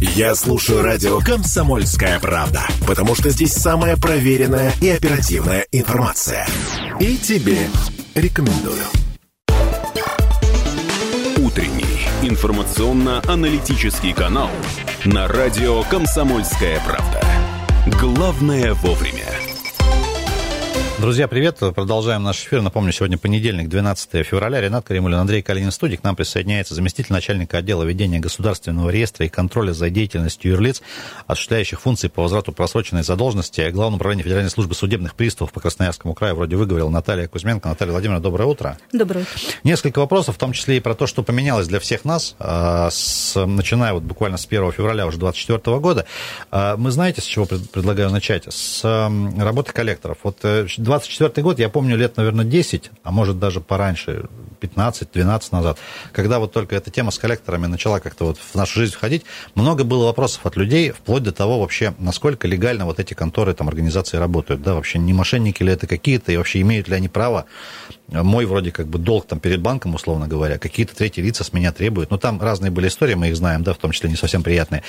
Я слушаю радио «Комсомольская правда», потому что здесь самая проверенная и оперативная информация. И тебе рекомендую. Утренний информационно-аналитический канал на радио «Комсомольская правда». Главное вовремя. Друзья, привет. Продолжаем наш эфир. Напомню, сегодня понедельник, 12 февраля. Ренат Каримулин, Андрей Калинин студии. К нам присоединяется заместитель начальника отдела ведения государственного реестра и контроля за деятельностью юрлиц, осуществляющих функции по возврату просроченной задолженности. Главное управление Федеральной службы судебных приставов по Красноярскому краю вроде выговорил Наталья Кузьменко. Наталья Владимировна, доброе утро. Доброе утро. Несколько вопросов, в том числе и про то, что поменялось для всех нас, а, с, начиная вот буквально с 1 февраля уже 2024 года. А, мы знаете, с чего предлагаю начать? С работы коллекторов. Вот 24 э, год, я помню, лет, наверное, 10, а может даже пораньше, 15-12 назад, когда вот только эта тема с коллекторами начала как-то вот в нашу жизнь входить, много было вопросов от людей, вплоть до того вообще, насколько легально вот эти конторы, там, организации работают, да, вообще не мошенники ли это какие-то, и вообще имеют ли они право мой вроде как бы долг там перед банком, условно говоря, какие-то третьи лица с меня требуют. Но там разные были истории, мы их знаем, да, в том числе не совсем приятные.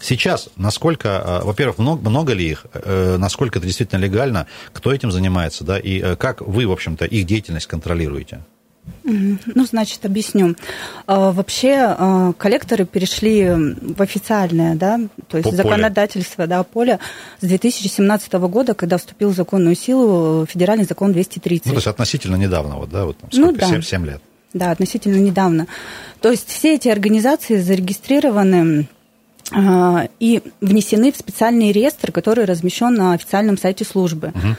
Сейчас, насколько, а, во-первых, много, много ли их, э, насколько это действительно легально, кто этим занимается, да, и э, как вы, в общем-то, их деятельность контролируете? Ну, значит, объясню. А, вообще а, коллекторы перешли в официальное, да, то есть По законодательство, поле. да, поле с 2017 года, когда вступил в законную силу федеральный закон 230. Ну, то есть относительно недавно, вот, да, вот там, сколько, ну, да. 7, 7 лет. Да, относительно недавно. То есть все эти организации зарегистрированы а, и внесены в специальный реестр, который размещен на официальном сайте службы. Угу.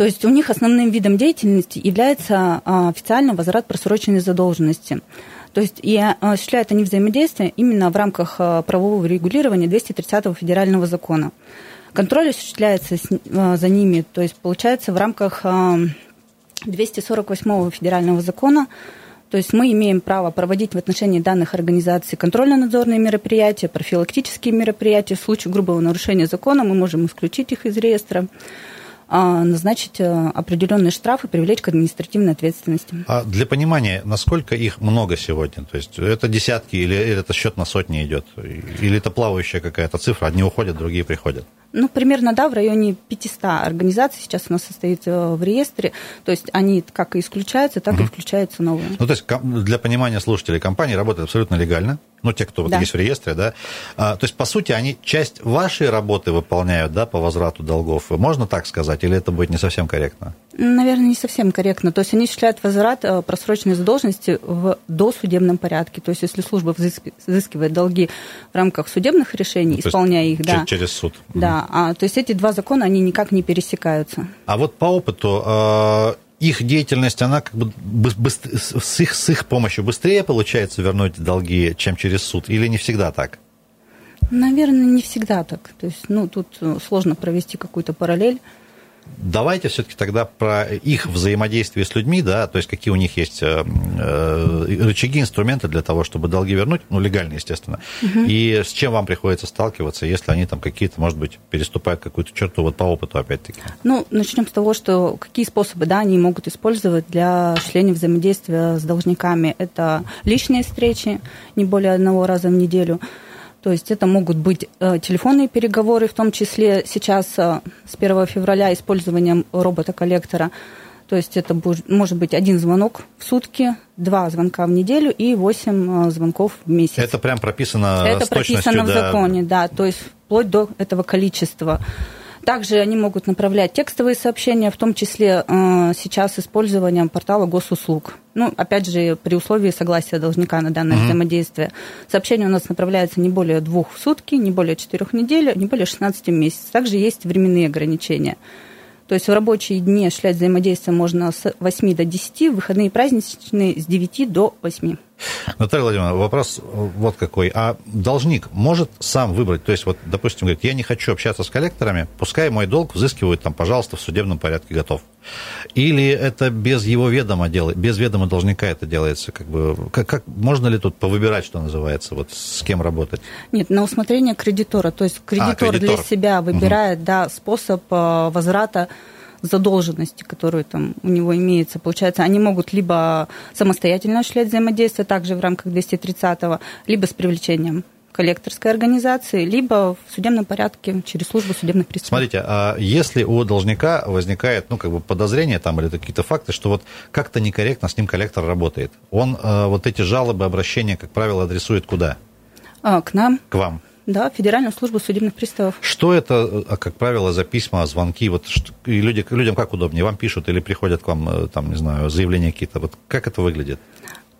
То есть у них основным видом деятельности является а, официальный возврат просроченной задолженности. То есть и осуществляют они взаимодействие именно в рамках а, правового регулирования 230 федерального закона. Контроль осуществляется а, за ними, то есть получается в рамках 248 федерального закона то есть мы имеем право проводить в отношении данных организаций контрольно-надзорные мероприятия, профилактические мероприятия. В случае грубого нарушения закона мы можем исключить их из реестра. А, назначить э, определенные штрафы, привлечь к административной ответственности. А для понимания, насколько их много сегодня? То есть это десятки или это счет на сотни идет? Или это плавающая какая-то цифра? Одни уходят, другие приходят? Ну, примерно, да, в районе 500 организаций сейчас у нас состоит э, в реестре. То есть они как и исключаются, так угу. и включаются новые. Ну, то есть для понимания слушателей, компания работает абсолютно легально. Ну, те, кто вот да. есть в реестре, да. А, то есть, по сути, они часть вашей работы выполняют, да, по возврату долгов. Можно так сказать, или это будет не совсем корректно? Наверное, не совсем корректно. То есть они осуществляют возврат э, просроченной задолженности в досудебном порядке. То есть если служба взыскивает долги в рамках судебных решений, ну, исполняя их, да. Через суд. Да. А, то есть эти два закона, они никак не пересекаются. А вот по опыту э, их деятельность, она как бы с, их, с их помощью быстрее получается вернуть долги, чем через суд, или не всегда так? Наверное, не всегда так. То есть, ну, тут э, сложно провести какую-то параллель. Давайте все-таки тогда про их взаимодействие с людьми, да, то есть какие у них есть э, э, рычаги, инструменты для того, чтобы долги вернуть, ну, легально, естественно, угу. и с чем вам приходится сталкиваться, если они там какие-то, может быть, переступают какую-то черту вот по опыту, опять-таки? Ну, начнем с того, что какие способы, да, они могут использовать для осуществления взаимодействия с должниками. Это личные встречи, не более одного раза в неделю – то есть это могут быть э, телефонные переговоры, в том числе сейчас э, с 1 февраля использованием робота-коллектора. То есть это может быть один звонок в сутки, два звонка в неделю и восемь э, звонков в месяц. Это прям прописано Это прописано в законе, да, то есть вплоть до этого количества. Также они могут направлять текстовые сообщения, в том числе э, сейчас использованием портала госуслуг. Ну, опять же, при условии согласия должника на данное mm-hmm. взаимодействие. Сообщение у нас направляется не более двух в сутки, не более четырех недель, не более 16 в месяц. Также есть временные ограничения. То есть в рабочие дни осуществлять взаимодействие можно с 8 до 10, в выходные и праздничные с 9 до 8. Наталья Владимировна, вопрос вот какой. А должник может сам выбрать, то есть вот, допустим, говорит, я не хочу общаться с коллекторами, пускай мой долг взыскивают там, пожалуйста, в судебном порядке готов. Или это без его ведома делает, без ведома должника это делается, как бы, как, как можно ли тут повыбирать, что называется, вот с кем работать? Нет, на усмотрение кредитора, то есть кредитор, а, кредитор. для себя выбирает, угу. да, способ э, возврата задолженности, которые там у него имеются. Получается, они могут либо самостоятельно осуществлять взаимодействие, также в рамках 230-го, либо с привлечением коллекторской организации, либо в судебном порядке через службу судебных приставов. Смотрите, а если у должника возникает, ну, как бы подозрение там или какие-то факты, что вот как-то некорректно с ним коллектор работает, он а, вот эти жалобы, обращения, как правило, адресует куда? А, к нам. К вам. Да, Федеральную службу судебных приставов. Что это, а, как правило, за письма, звонки? Вот и люди, людям как удобнее? Вам пишут или приходят к вам, э, там, не знаю, заявления какие-то? Вот как это выглядит?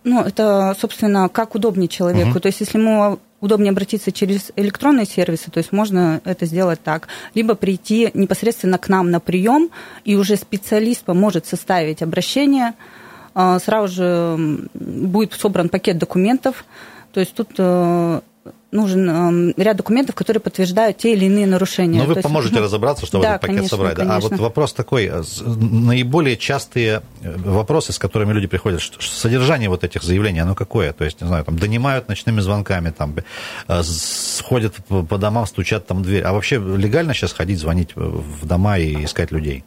Ну, это, собственно, как удобнее человеку. Угу. То есть, если ему удобнее обратиться через электронные сервисы, то есть можно это сделать так, либо прийти непосредственно к нам на прием, и уже специалист поможет составить обращение, а, сразу же будет собран пакет документов, то есть тут э, нужен ряд документов, которые подтверждают те или иные нарушения. Но вы То поможете есть, разобраться, чтобы да, этот пакет конечно, собрать. Конечно. А вот вопрос такой, э, наиболее частые э, вопросы, с которыми люди приходят, что, содержание вот этих заявлений, оно какое? То есть, не знаю, там, донимают ночными звонками, там, э, сходят по домам, стучат там в дверь. А вообще легально сейчас ходить, звонить в дома и искать людей?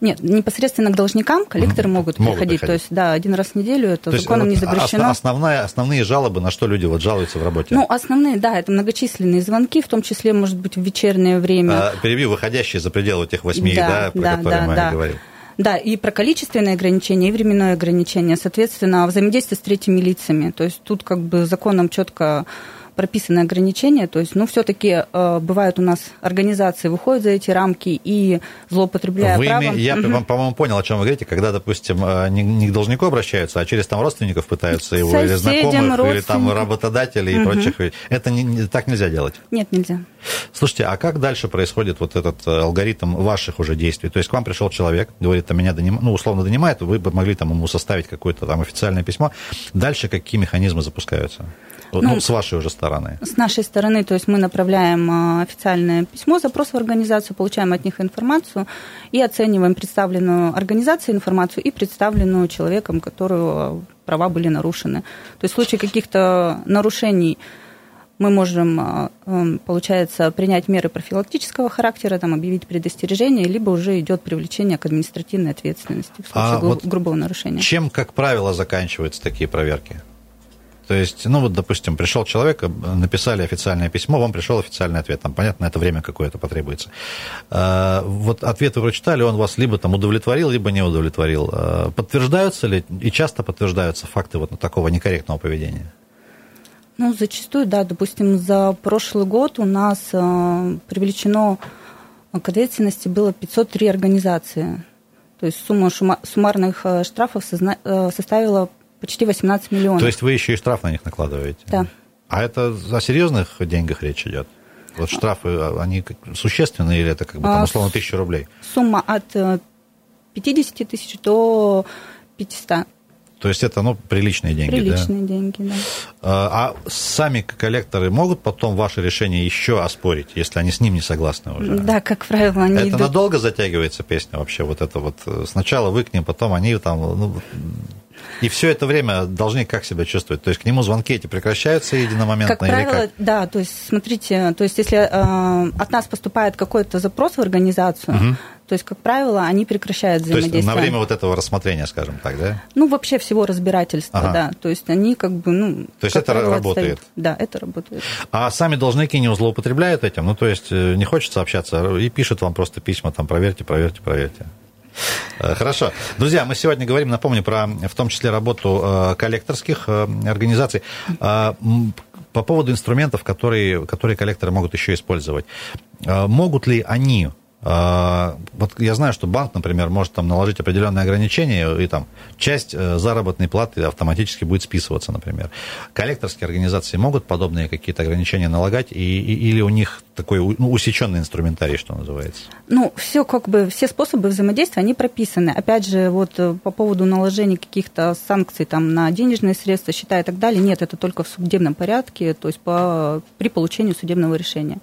Нет, непосредственно к должникам коллекторы могут, могут приходить. приходить. То есть, да, один раз в неделю это То законом есть, не запрещено. Основная, основные жалобы, на что люди вот жалуются в работе? Ну, основные, да, это многочисленные звонки, в том числе, может быть, в вечернее время. А, перебью, выходящие за пределы тех восьми, да, да, про да, которые да, мы да. говорили. Да, и про количественные ограничения, и временное ограничение, соответственно, взаимодействие с третьими лицами. То есть тут как бы законом четко прописаны ограничения, то есть, ну, все-таки э, бывают у нас организации, выходят за эти рамки и злоупотребляя вы правом... Я, угу. по-моему, понял, о чем вы говорите, когда, допустим, э, не, не к должнику обращаются, а через там родственников пытаются его, или знакомых, или там работодателей угу. и прочих. Это не, так нельзя делать? Нет, нельзя. Слушайте, а как дальше происходит вот этот э, алгоритм ваших уже действий? То есть к вам пришел человек, говорит, а меня доним... ну, условно донимает, вы бы могли там ему составить какое-то там официальное письмо. Дальше какие механизмы запускаются? Ну, ну, с вашей уже стороны. С нашей стороны, то есть мы направляем а, официальное письмо, запрос в организацию, получаем от них информацию и оцениваем представленную организацией информацию и представленную человеком, которую права были нарушены. То есть в случае каких-то нарушений мы можем, а, получается, принять меры профилактического характера, там, объявить предостережение, либо уже идет привлечение к административной ответственности в случае а вот грубого нарушения. Чем, как правило, заканчиваются такие проверки? То есть, ну вот, допустим, пришел человек, написали официальное письмо, вам пришел официальный ответ. Там, понятно, это время какое-то потребуется. А, вот ответ вы прочитали, он вас либо там удовлетворил, либо не удовлетворил. А, подтверждаются ли и часто подтверждаются факты вот такого некорректного поведения? Ну, зачастую, да. Допустим, за прошлый год у нас а, привлечено к ответственности было 503 организации. То есть сумма суммарных штрафов составила почти 18 миллионов. То есть вы еще и штраф на них накладываете? Да. А это о серьезных деньгах речь идет? Вот штрафы, а, они существенные или это как бы там, а, условно тысяча рублей? Сумма от 50 э, тысяч до 500. То есть это, ну, приличные деньги, Приличные да? деньги, да. А, а сами коллекторы могут потом ваше решение еще оспорить, если они с ним не согласны уже? Да, как правило, они Это идут... надолго затягивается песня вообще? Вот это вот сначала вы к ним, потом они там... Ну, и все это время должны как себя чувствовать? То есть к нему звонки эти прекращаются единомоментно? Как правило, как? да. То есть, смотрите, то есть если э, от нас поступает какой-то запрос в организацию, угу. то есть, как правило, они прекращают взаимодействие. То есть на время вот этого рассмотрения, скажем так, да? Ну, вообще всего разбирательства, ага. да. То есть они как бы, ну... То есть это правило, работает? Отстают. Да, это работает. А сами должники не злоупотребляют этим? Ну, то есть э, не хочется общаться и пишут вам просто письма, там, проверьте, проверьте, проверьте. Э, хорошо. Друзья, мы сегодня говорим, напомню, про в том числе работу э, коллекторских э, организаций. По поводу инструментов, которые, которые коллекторы могут еще использовать. Могут ли они вот я знаю, что банк, например, может там наложить определенные ограничения, и там часть э, заработной платы автоматически будет списываться, например. Коллекторские организации могут подобные какие-то ограничения налагать, и, и, или у них такой ну, усеченный инструментарий, что называется? Ну, все как бы, все способы взаимодействия, они прописаны. Опять же, вот э, по поводу наложения каких-то санкций там, на денежные средства, счета и так далее, нет, это только в судебном порядке, то есть по, при получении судебного решения.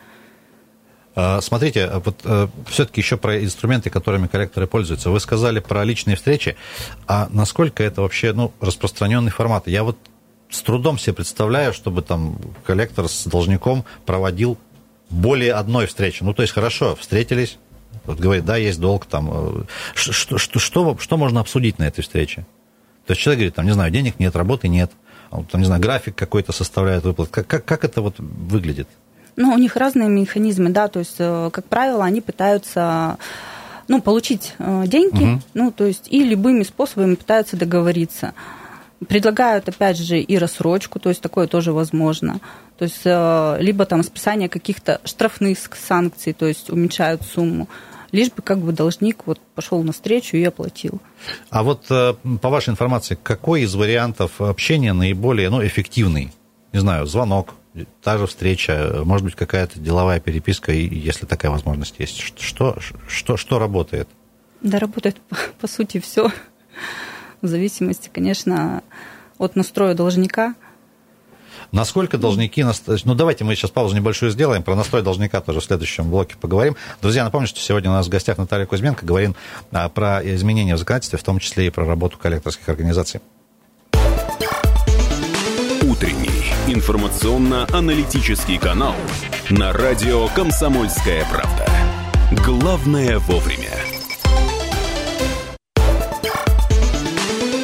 А, смотрите, вот э, все-таки еще про инструменты, которыми коллекторы пользуются. Вы сказали про личные встречи, а насколько это вообще ну, распространенный формат? Я вот с трудом себе представляю, чтобы там коллектор с должником проводил более одной встречи. Ну, то есть, хорошо, встретились, вот говорит, да, есть долг, там, что, что, что, что можно обсудить на этой встрече? То есть человек говорит, там, не знаю, денег нет, работы нет, там, не знаю, график какой-то составляют выплат. Как, как, как это вот выглядит? Ну, у них разные механизмы, да, то есть, э, как правило, они пытаются ну, получить э, деньги, угу. ну, то есть, и любыми способами пытаются договориться. Предлагают, опять же, и рассрочку, то есть такое тоже возможно. То есть э, либо там списание каких-то штрафных санкций, то есть уменьшают сумму лишь бы как бы должник вот пошел навстречу и оплатил. А вот по вашей информации, какой из вариантов общения наиболее ну, эффективный? Не знаю, звонок, та же встреча, может быть, какая-то деловая переписка, если такая возможность есть. Что, что, что работает? Да, работает, по сути, все. В зависимости, конечно, от настроя должника. Насколько должники... Ну, давайте мы сейчас паузу небольшую сделаем. Про настрой должника тоже в следующем блоке поговорим. Друзья, напомню, что сегодня у нас в гостях Наталья Кузьменко. Говорим а, про изменения в законодательстве, в том числе и про работу коллекторских организаций. Информационно-аналитический канал на радио «Комсомольская правда». Главное вовремя.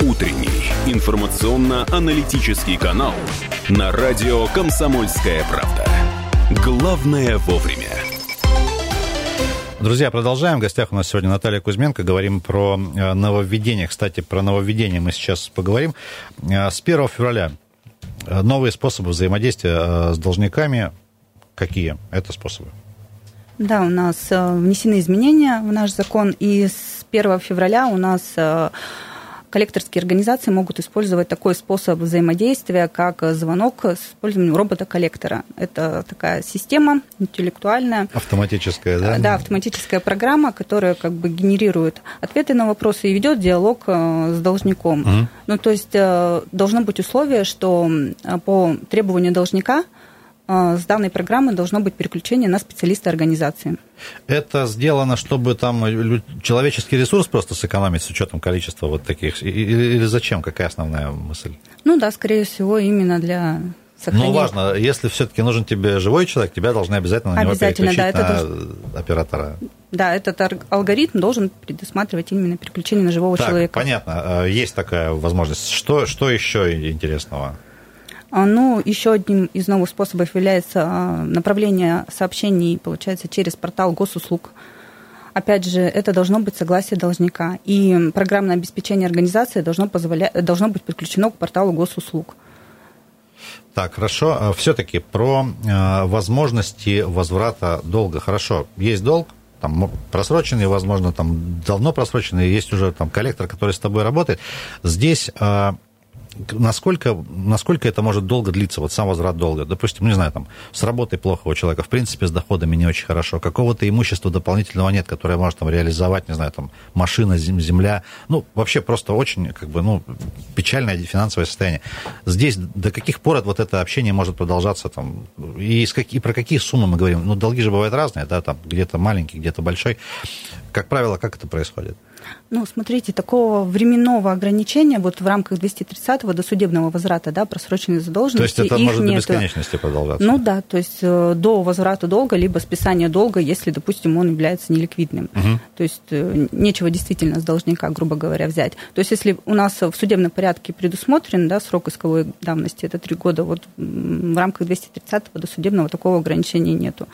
Утренний информационно-аналитический канал на радио «Комсомольская правда». Главное вовремя. Друзья, продолжаем. В гостях у нас сегодня Наталья Кузьменко. Говорим про э, нововведение. Кстати, про нововведение мы сейчас поговорим. Э, с 1 февраля новые способы взаимодействия э, с должниками. Какие это способы? Да, у нас э, внесены изменения в наш закон, и с 1 февраля у нас коллекторские организации могут использовать такой способ взаимодействия, как звонок с использованием робота-коллектора. Это такая система интеллектуальная. Автоматическая, да? Да, автоматическая программа, которая как бы генерирует ответы на вопросы и ведет диалог э, с должником. Угу. Ну, то есть э, должно быть условие, что по требованию должника – с данной программы должно быть переключение на специалиста организации. Это сделано, чтобы там человеческий ресурс просто сэкономить с учетом количества вот таких? Или зачем? Какая основная мысль? Ну да, скорее всего, именно для сохранения. Ну, важно, если все-таки нужен тебе живой человек, тебя должны обязательно на обязательно, него переключить да, это на должен... оператора. Да, этот алгоритм должен предусматривать именно переключение на живого так, человека. Понятно, а, есть такая возможность. Что, что еще интересного? А, ну, еще одним из новых способов является а, направление сообщений, получается, через портал госуслуг. Опять же, это должно быть согласие должника. И программное обеспечение организации должно, позволять, должно быть подключено к порталу госуслуг. Так, хорошо. А, Все-таки про возможности возврата долга. Хорошо, есть долг, там просроченный, возможно, там давно просроченный, есть уже там коллектор, который с тобой работает. Здесь насколько, насколько это может долго длиться, вот сам возврат долга? Допустим, не знаю, там, с работой плохо у человека, в принципе, с доходами не очень хорошо, какого-то имущества дополнительного нет, которое может там реализовать, не знаю, там, машина, земля, ну, вообще просто очень, как бы, ну, печальное финансовое состояние. Здесь до каких пор вот это общение может продолжаться, там, и, с как, и про какие суммы мы говорим? Ну, долги же бывают разные, да, там, где-то маленький, где-то большой. Как правило, как это происходит? Ну, смотрите, такого временного ограничения вот в рамках 230-го досудебного возврата, да, просроченной задолженности. То есть это может нету. до бесконечности продолжаться? Ну да, то есть э, до возврата долга, либо списания долга, если, допустим, он является неликвидным. Угу. То есть э, нечего действительно с должника, грубо говоря, взять. То есть если у нас в судебном порядке предусмотрен, да, срок исковой давности, это три года, вот в рамках 230-го досудебного такого ограничения нету.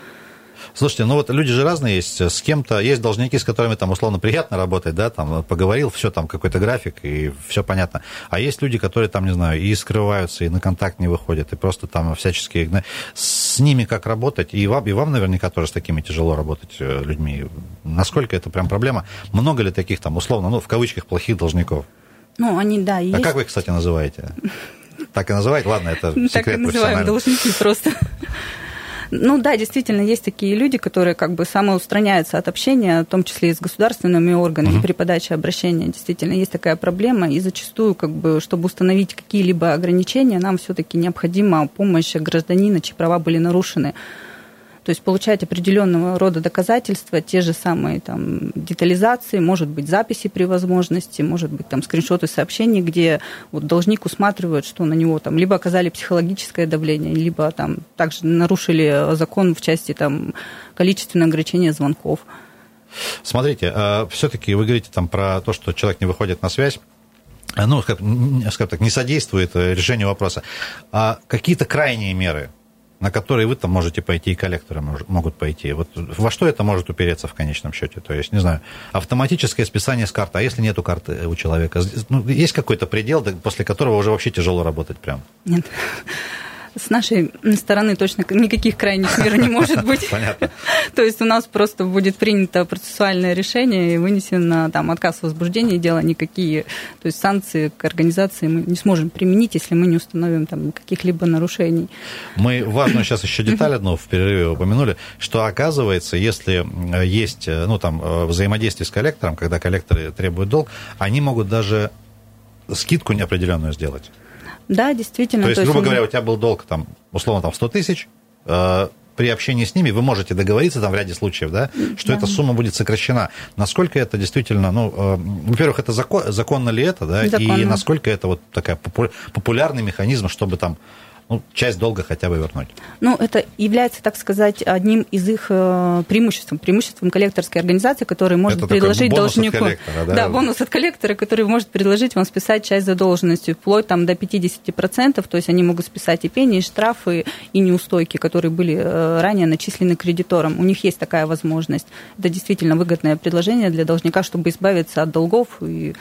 Слушайте, ну вот люди же разные есть. С кем-то есть должники, с которыми там условно приятно работать, да, там поговорил, все там какой-то график и все понятно. А есть люди, которые там, не знаю, и скрываются, и на контакт не выходят, и просто там всячески... С ними как работать? И вам, и вам наверняка тоже с такими тяжело работать э, людьми. Насколько это прям проблема? Много ли таких там, условно, ну, в кавычках, плохих должников? Ну, они, да, есть. А как вы их, кстати, называете? Так и называете? Ладно, это секрет Так и называем должники просто. Ну да, действительно, есть такие люди, которые как бы самоустраняются от общения, в том числе и с государственными органами угу. при подаче обращения. Действительно, есть такая проблема, и зачастую, как бы, чтобы установить какие-либо ограничения, нам все-таки необходима помощь гражданина, чьи права были нарушены то есть получать определенного рода доказательства, те же самые там детализации, может быть, записи при возможности, может быть, там скриншоты сообщений, где вот должник усматривает, что на него там либо оказали психологическое давление, либо там также нарушили закон в части там количественного ограничения звонков. Смотрите, а, все-таки вы говорите там про то, что человек не выходит на связь. ну, скажем так, не содействует решению вопроса. А какие-то крайние меры, на которые вы там можете пойти, и коллекторы могут пойти. Вот во что это может упереться в конечном счете? То есть, не знаю, автоматическое списание с карты, а если нету карты у человека? Ну, есть какой-то предел, после которого уже вообще тяжело работать прям? Нет. С нашей стороны точно никаких крайних мер не может быть. Понятно. То есть у нас просто будет принято процессуальное решение и вынесен там, отказ в возбуждении дела, никакие то есть санкции к организации мы не сможем применить, если мы не установим там каких-либо нарушений. Мы важную сейчас еще деталь одну в перерыве упомянули, что оказывается, если есть ну, там, взаимодействие с коллектором, когда коллекторы требуют долг, они могут даже скидку неопределенную сделать. Да, действительно. То есть, то есть грубо говоря, у тебя был долг, там, условно, там, 100 тысяч, э, при общении с ними вы можете договориться там в ряде случаев, да, что да. эта сумма будет сокращена. Насколько это действительно, ну, э, во-первых, это закон, законно ли это, да, законно. и насколько это вот такая популярный механизм, чтобы там ну, часть долга хотя бы вернуть. Ну, это является, так сказать, одним из их э, преимуществом, преимуществом коллекторской организации, который может это предложить должнику. От да? да, бонус от коллектора, который может предложить вам списать часть задолженности, вплоть там до 50%, то есть они могут списать и пени, и штрафы, и неустойки, которые были э, ранее начислены кредитором. У них есть такая возможность. Это действительно выгодное предложение для должника, чтобы избавиться от долгов и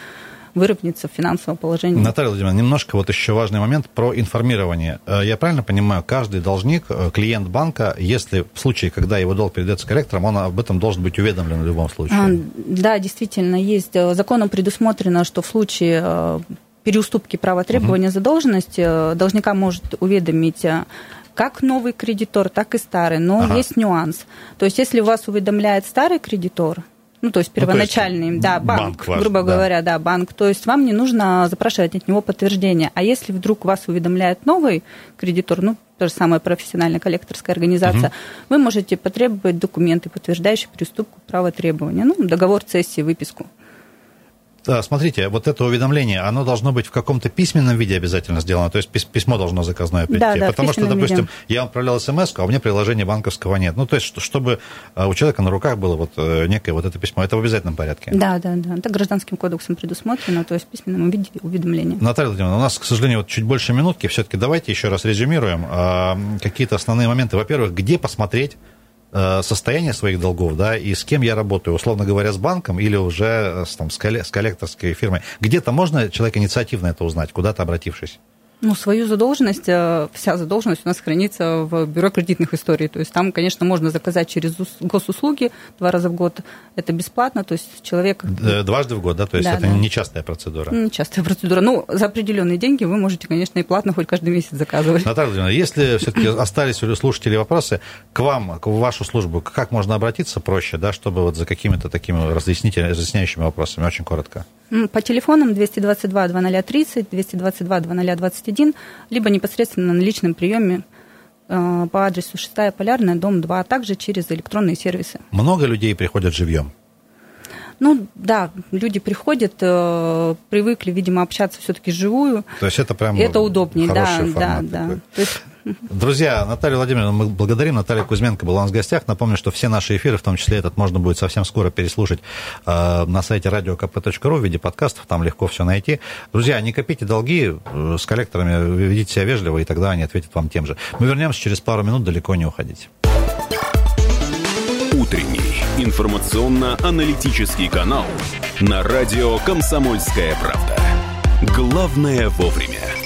выровняться в финансовом положении. Наталья Владимировна, немножко вот еще важный момент про информирование. Э, я правильно понимаю, каждый должник, э, клиент банка, если в случае, когда его долг передается коллекторам, он об этом должен быть уведомлен в любом случае? А, да, действительно, есть. Э, законом предусмотрено, что в случае переуступки права требования угу. задолженности должника может уведомить как новый кредитор, так и старый. Но ага. есть нюанс. То есть, если вас уведомляет старый кредитор, ну, то есть первоначальный, ну, то есть да, банк, банк ваш, грубо да. говоря, да, банк. То есть вам не нужно запрашивать от него подтверждение. А если вдруг вас уведомляет новый кредитор, ну, то же самое профессиональная коллекторская организация, угу. вы можете потребовать документы, подтверждающие приступку права требования, ну, договор цессии, выписку. Смотрите, вот это уведомление, оно должно быть в каком-то письменном виде обязательно сделано, то есть письмо должно заказное прийти. Да, да, Потому что, допустим, виде. я отправлял смс, а у меня приложения банковского нет. Ну, то есть, чтобы а, у человека на руках было вот э, некое вот это письмо. Это в обязательном порядке. Да, да, да. Это гражданским кодексом предусмотрено, то есть в письменном виде уведомления. Наталья Владимировна, у нас, к сожалению, вот чуть больше минутки. Все-таки давайте еще раз резюмируем а, какие-то основные моменты. Во-первых, где посмотреть состояние своих долгов, да, и с кем я работаю, условно говоря, с банком или уже с, там, с коллекторской фирмой. Где-то можно человек инициативно это узнать, куда-то обратившись? Ну, свою задолженность, э, вся задолженность у нас хранится в бюро кредитных историй. То есть там, конечно, можно заказать через госуслуги два раза в год. Это бесплатно, то есть человек... Дважды в год, да? То есть да, это да. не частая процедура? Не частая процедура. Ну, за определенные деньги вы можете, конечно, и платно хоть каждый месяц заказывать. Наталья Владимировна, если все-таки остались у слушателей вопросы, к вам, к вашу службу, как можно обратиться проще, да, чтобы вот за какими-то такими разъясняющими вопросами? Очень коротко. По телефонам 222 2030, 222 2021, либо непосредственно на личном приеме э, по адресу 6 Полярная, дом 2, а также через электронные сервисы. Много людей приходят живьем? Ну да, люди приходят, э, привыкли, видимо, общаться все-таки живую. То есть это прям это удобнее, да, формат да, да. То есть Друзья, Наталья Владимировна, мы благодарим. Наталья Кузьменко была у нас в гостях. Напомню, что все наши эфиры, в том числе этот, можно будет совсем скоро переслушать э, на сайте radiokp.ru в виде подкастов. Там легко все найти. Друзья, не копите долги э, с коллекторами, ведите себя вежливо, и тогда они ответят вам тем же. Мы вернемся через пару минут, далеко не уходите. Утренний информационно-аналитический канал на радио «Комсомольская правда». Главное вовремя.